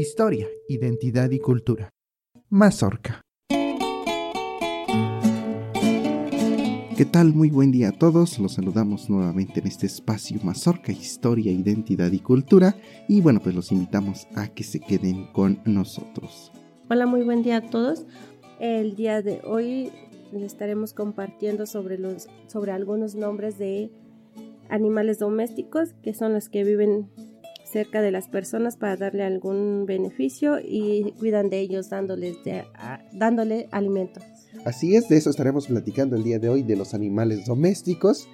historia, identidad y cultura. Mazorca. ¿Qué tal? Muy buen día a todos. Los saludamos nuevamente en este espacio Mazorca, Historia, Identidad y Cultura. Y bueno, pues los invitamos a que se queden con nosotros. Hola, muy buen día a todos. El día de hoy les estaremos compartiendo sobre, los, sobre algunos nombres de animales domésticos que son los que viven cerca de las personas para darle algún beneficio y cuidan de ellos dándoles de, dándole alimento. Así es, de eso estaremos platicando el día de hoy de los animales domésticos.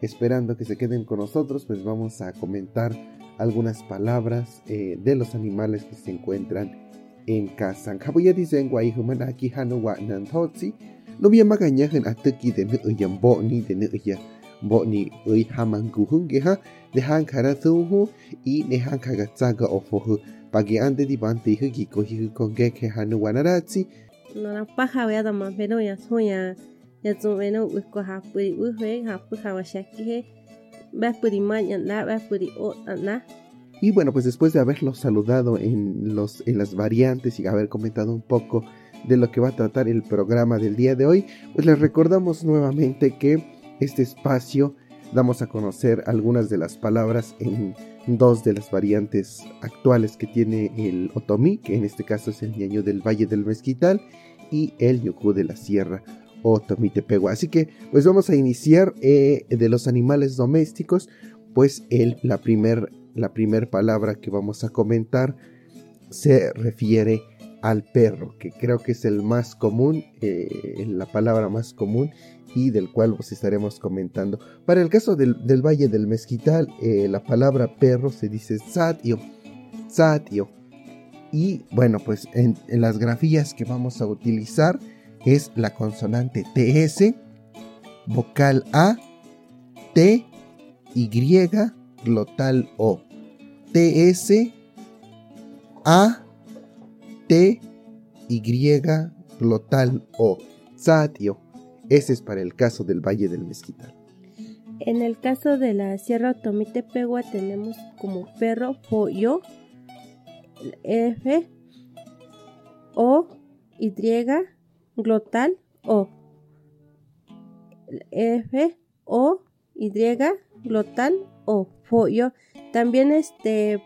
Esperando que se queden con nosotros, pues vamos a comentar algunas palabras eh, de los animales que se encuentran en casa. Ui ofohu. Pagi ande di bante hu ke paja da ya soya ya usko he. O. Y bueno, pues después de haberlos saludado en, los, en las variantes y haber comentado un poco de lo que va a tratar el programa del día de hoy, pues les recordamos nuevamente que este espacio damos a conocer algunas de las palabras en dos de las variantes actuales que tiene el otomí, que en este caso es el ñaño del Valle del Mezquital y el ñucú de la Sierra Otomí Tepegua. Así que pues vamos a iniciar eh, de los animales domésticos, pues el, la primer la primera palabra que vamos a comentar se refiere al perro, que creo que es el más común, eh, la palabra más común y del cual os estaremos comentando. Para el caso del, Valle del Mezquital, eh, la palabra perro se dice satio, satio. Y bueno, pues en, en, las grafías que vamos a utilizar es la consonante TS, vocal A, T, Y, glotal O. TS A T Y glotal O. Satio. Ese es para el caso del Valle del Mezquital. En el caso de la Sierra Otomitepegua tenemos como perro pollo F O Y glotal O. F O Y glotal O. Pollo también este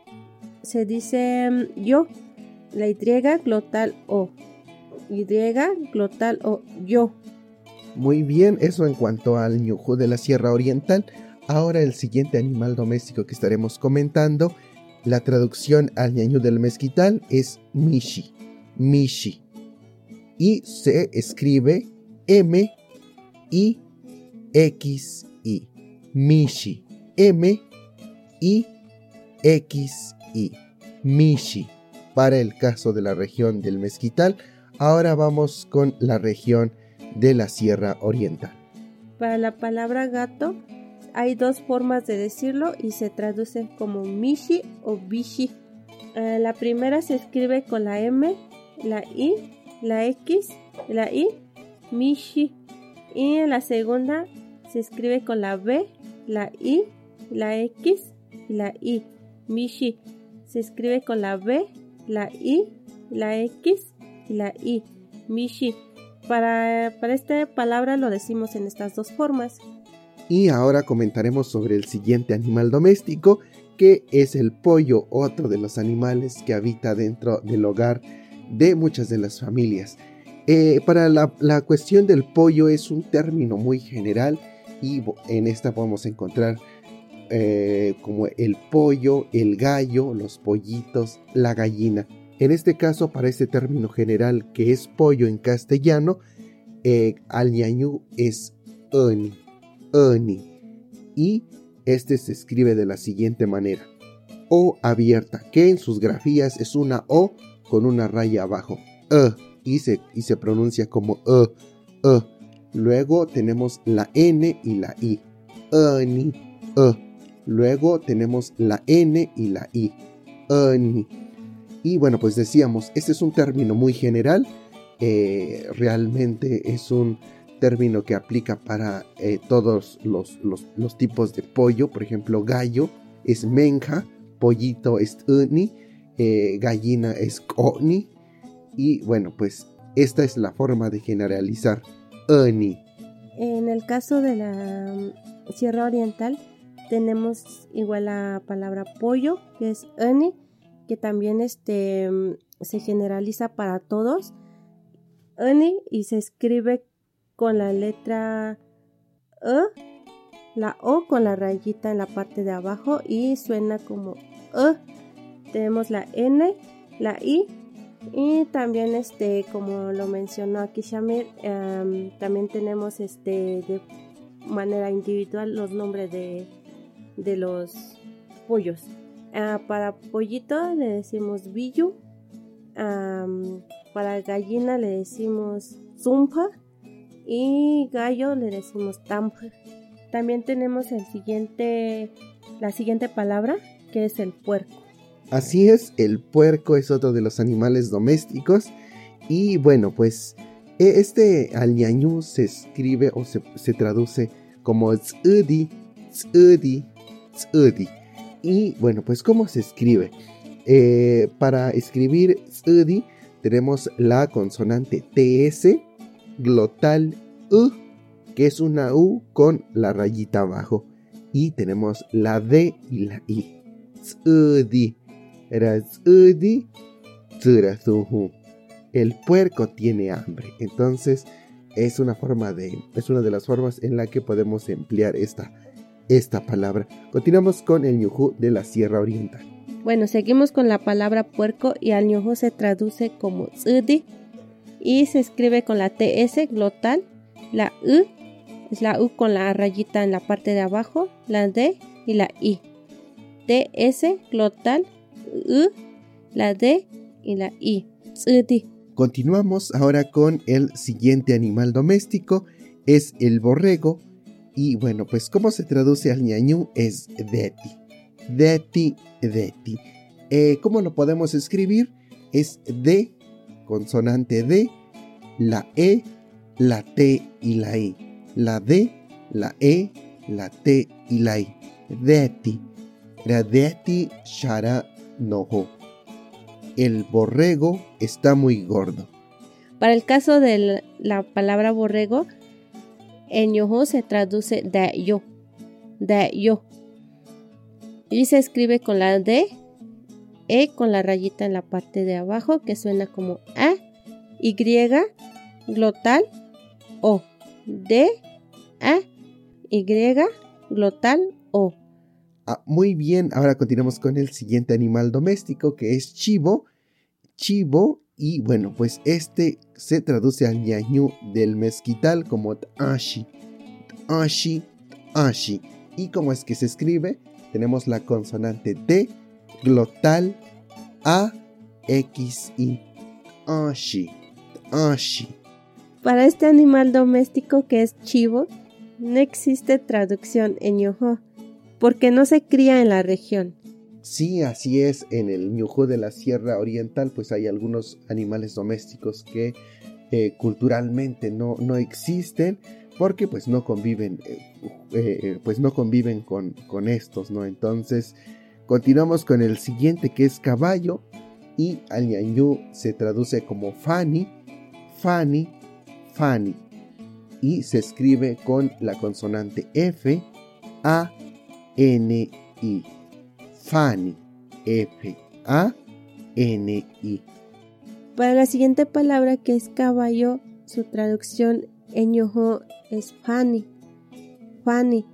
se dice mm, yo, la Y glotal O. Y glotal O, yo. Muy bien, eso en cuanto al ñujú de la Sierra Oriental. Ahora el siguiente animal doméstico que estaremos comentando, la traducción al ñañú del mezquital es mishi, mishi. Y se escribe M I X I, mishi, M I XI, Mishi, para el caso de la región del Mezquital. Ahora vamos con la región de la Sierra Oriental. Para la palabra gato hay dos formas de decirlo y se traduce como Mishi o Bishi. Eh, la primera se escribe con la M, la I, la X, la I, Mishi. Y en la segunda se escribe con la B, la I, la X y la I. Mishi. Se escribe con la B, la I, la X y la I. Mishi. Para, esta palabra lo decimos en estas dos formas. Y ahora comentaremos sobre el siguiente animal doméstico, que es el pollo, otro de los animales que habita dentro del hogar de muchas de las familias. Eh, para la, la, cuestión del pollo es un término muy general y en esta podemos encontrar eh, como el pollo, el gallo, los pollitos, la gallina. En este caso, para este término general que es pollo en castellano, eh, al ñañú es oni, oni. Y este se escribe de la siguiente manera. O abierta, que en sus grafías es una O con una raya abajo. E, y, se, y se pronuncia como E, E. Luego tenemos la N y la I. Oni, E. Luego tenemos la N y la I. Y bueno, pues decíamos, este es un término muy general. Eh, realmente es un término que aplica para eh, todos los, tipos de pollo. Por ejemplo, gallo es menja, pollito es uni eh, gallina es koni. Y bueno, pues esta es la forma de generalizar ani. En el caso de la mm, Sierra Oriental tenemos igual la palabra pollo, que es ani, que también este, mm, se generaliza para todos. Y se escribe con la letra E, la O con la rayita en la parte de abajo y suena como E. Tenemos la N, la I y también este como lo mencionó aquí Shamir, em, también tenemos este de manera individual los nombres de, de los pollos. Ah, para pollito le decimos billu, para gallina le decimos zumpa y gallo le decimos tampa. También tenemos el siguiente, la siguiente palabra que es el puerco. Así es, el puerco es otro de los animales domésticos. Y bueno, pues e, este alñañú se escribe o se, traduce como tsudi, tsudi, tsudi. Y bueno, pues ¿cómo se escribe? Eh, para escribir tsudi tenemos la consonante TS, glotal U, que es una U con la rayita abajo. Y tenemos la D y la I. Tsudi. El puerco tiene hambre. Entonces, es una forma de. Es una de las formas en la que podemos emplear esta, esta palabra. Continuamos con el ñujú de la Sierra Oriental. Bueno, seguimos con la palabra puerco y al ñujú se traduce como tsudi y se escribe con la TS glotal, la U es la U con la rayita en la parte de abajo, la D y la I. TS glotal U, la D y la I. Continuamos ahora con el siguiente animal doméstico, es el borrego. Y bueno, pues ¿cómo se traduce al ñañú? Es deti. Deti, deti. Eh, ¿Cómo lo podemos escribir? Es D, consonante D, la E, la T y la I. La D, la E, la T y la I. Deti. Deti shara nojo. El borrego está muy gordo. Para el caso de la palabra borrego, en yoho se traduce de yo, de yo. Y se escribe con la D, E con la rayita en la parte de abajo que suena como A, Y, glotal, O, D, A, Y, glotal, O. Ah, muy bien, ahora continuamos con el siguiente animal doméstico que es chivo. Chivo, y bueno, pues este se traduce al ñañú del mezquital como tashi. Tashi, tashi. ¿Y cómo es que se escribe? Tenemos la consonante T, glotal, A, X, I. Ashi, ashi. Para este animal doméstico que es chivo, no existe traducción en yoho porque no se cría en la región. Sí, así es. En el Ñujú de la Sierra Oriental, pues hay algunos animales domésticos que eh, culturalmente no, no, existen porque pues no conviven, eh, pues no conviven con, con, estos, ¿no? Entonces, continuamos con el siguiente que es caballo y al ñañú se traduce como fani, fani, fani y se escribe con la consonante F, A, N-I. Fanny. F-A-N-I. Para la siguiente palabra que es caballo, su traducción en yoho es Fanny. Fanny.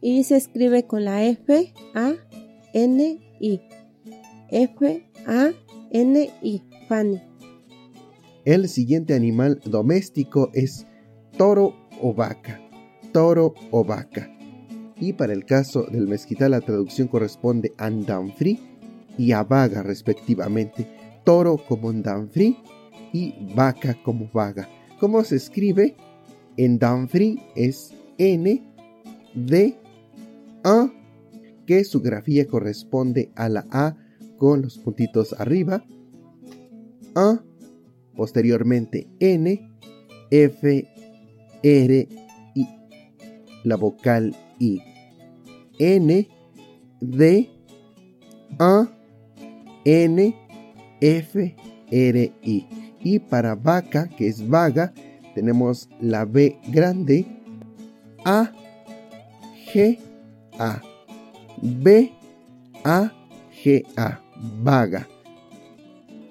Y se escribe con la F-A-N-I. F-A-N-I. Fanny. El siguiente animal doméstico es toro o vaca. Toro o vaca y para el caso del mezquital la traducción corresponde a Ndanfri y a vaga respectivamente, toro como Ndanfri y vaca como vaga. ¿Cómo se escribe? En Danfri es N, D, A, que su grafía corresponde a la A con los puntitos arriba, A, posteriormente N, F, R, y la vocal I. N, D, A, N, F, R, I. Y para vaca, que es vaga, tenemos la B grande, A, G, A. B, A, G, A. Vaga.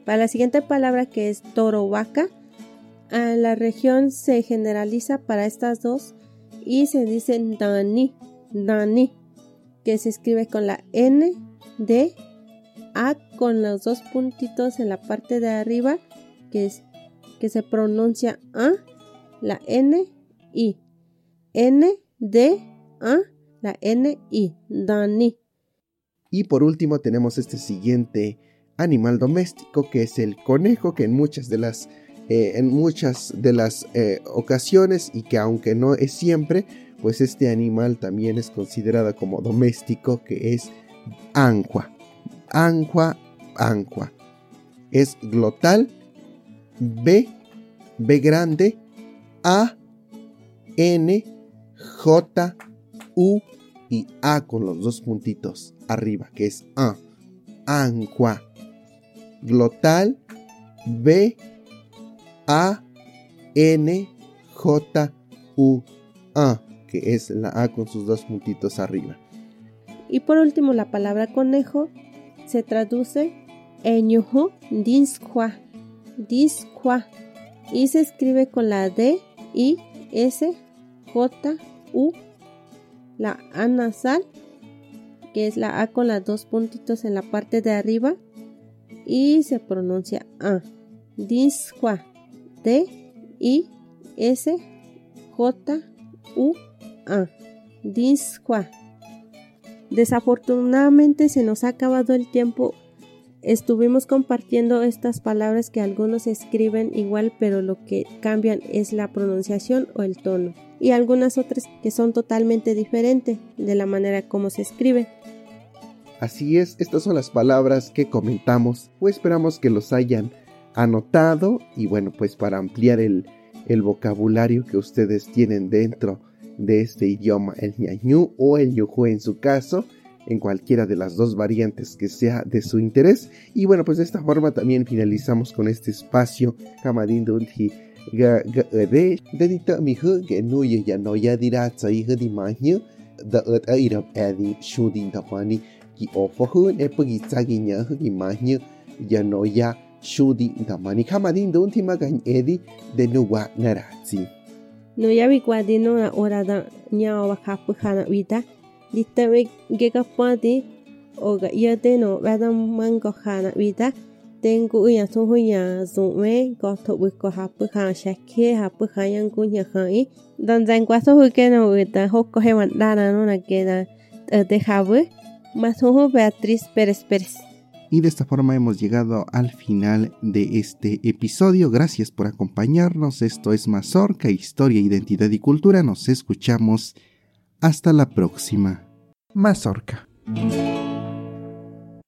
Para la siguiente palabra que es toro vaca, la región se generaliza para estas dos y se dice Dani, Dani, que se escribe con la N, D, A con los dos puntitos en la parte de arriba, que, es, que se pronuncia A, la N, I. N, D, A, la N, I, Dani. Y por último tenemos este siguiente animal doméstico que es el conejo que en muchas de las eh, en muchas de las eh, ocasiones y que aunque no es siempre, pues este animal también es considerado como doméstico, que es anqua. Anqua, anqua. Es glotal, B, B grande, A, N, J, U y A con los dos puntitos arriba, que es A. Anqua. Glotal, B, a, N, J, U, A, que es la A con sus dos puntitos arriba. Y por último, la palabra conejo se traduce eñujo dinsqua, dinsqua, y se escribe con la D, I, S, J, U, la A nasal, que es la A con las dos puntitos en la parte de arriba, y se pronuncia A, dinsqua. D I S J U A. Disqua. Desafortunadamente se nos ha acabado el tiempo. Estuvimos compartiendo estas palabras que algunos escriben igual, pero lo que cambian es la pronunciación o el tono. Y algunas otras que son totalmente diferentes de la manera como se escribe. Así es, estas son las palabras que comentamos, o esperamos que los hayan anotado y bueno, pues para ampliar el, vocabulario que ustedes tienen dentro de este idioma, el ñañú o el yuhu en su caso, en cualquiera de las dos variantes que sea de su interés. Y bueno, pues de esta forma también finalizamos con este espacio. Shudi damani kamadin don tima gan edi de nuwa narazi. No ya vi no na ora da nya wa kapu khana wita ditta we ge ka pati o ga ya de no ba da mango khana wita tengu ya so hu ya zo me, ko to wi ko ha pu kha sha ke ha pu kha yang ku nya kha i. Dan zan kwa so hu ke no wita ho ko he wan da na no na ke da te ha bu ma so hu Beatriz Pérez Pérez. Y de esta forma hemos llegado al final de este episodio. Gracias por acompañarnos. Esto es Mazorca, Historia, Identidad y Cultura. Nos escuchamos. Hasta la próxima. Mazorca.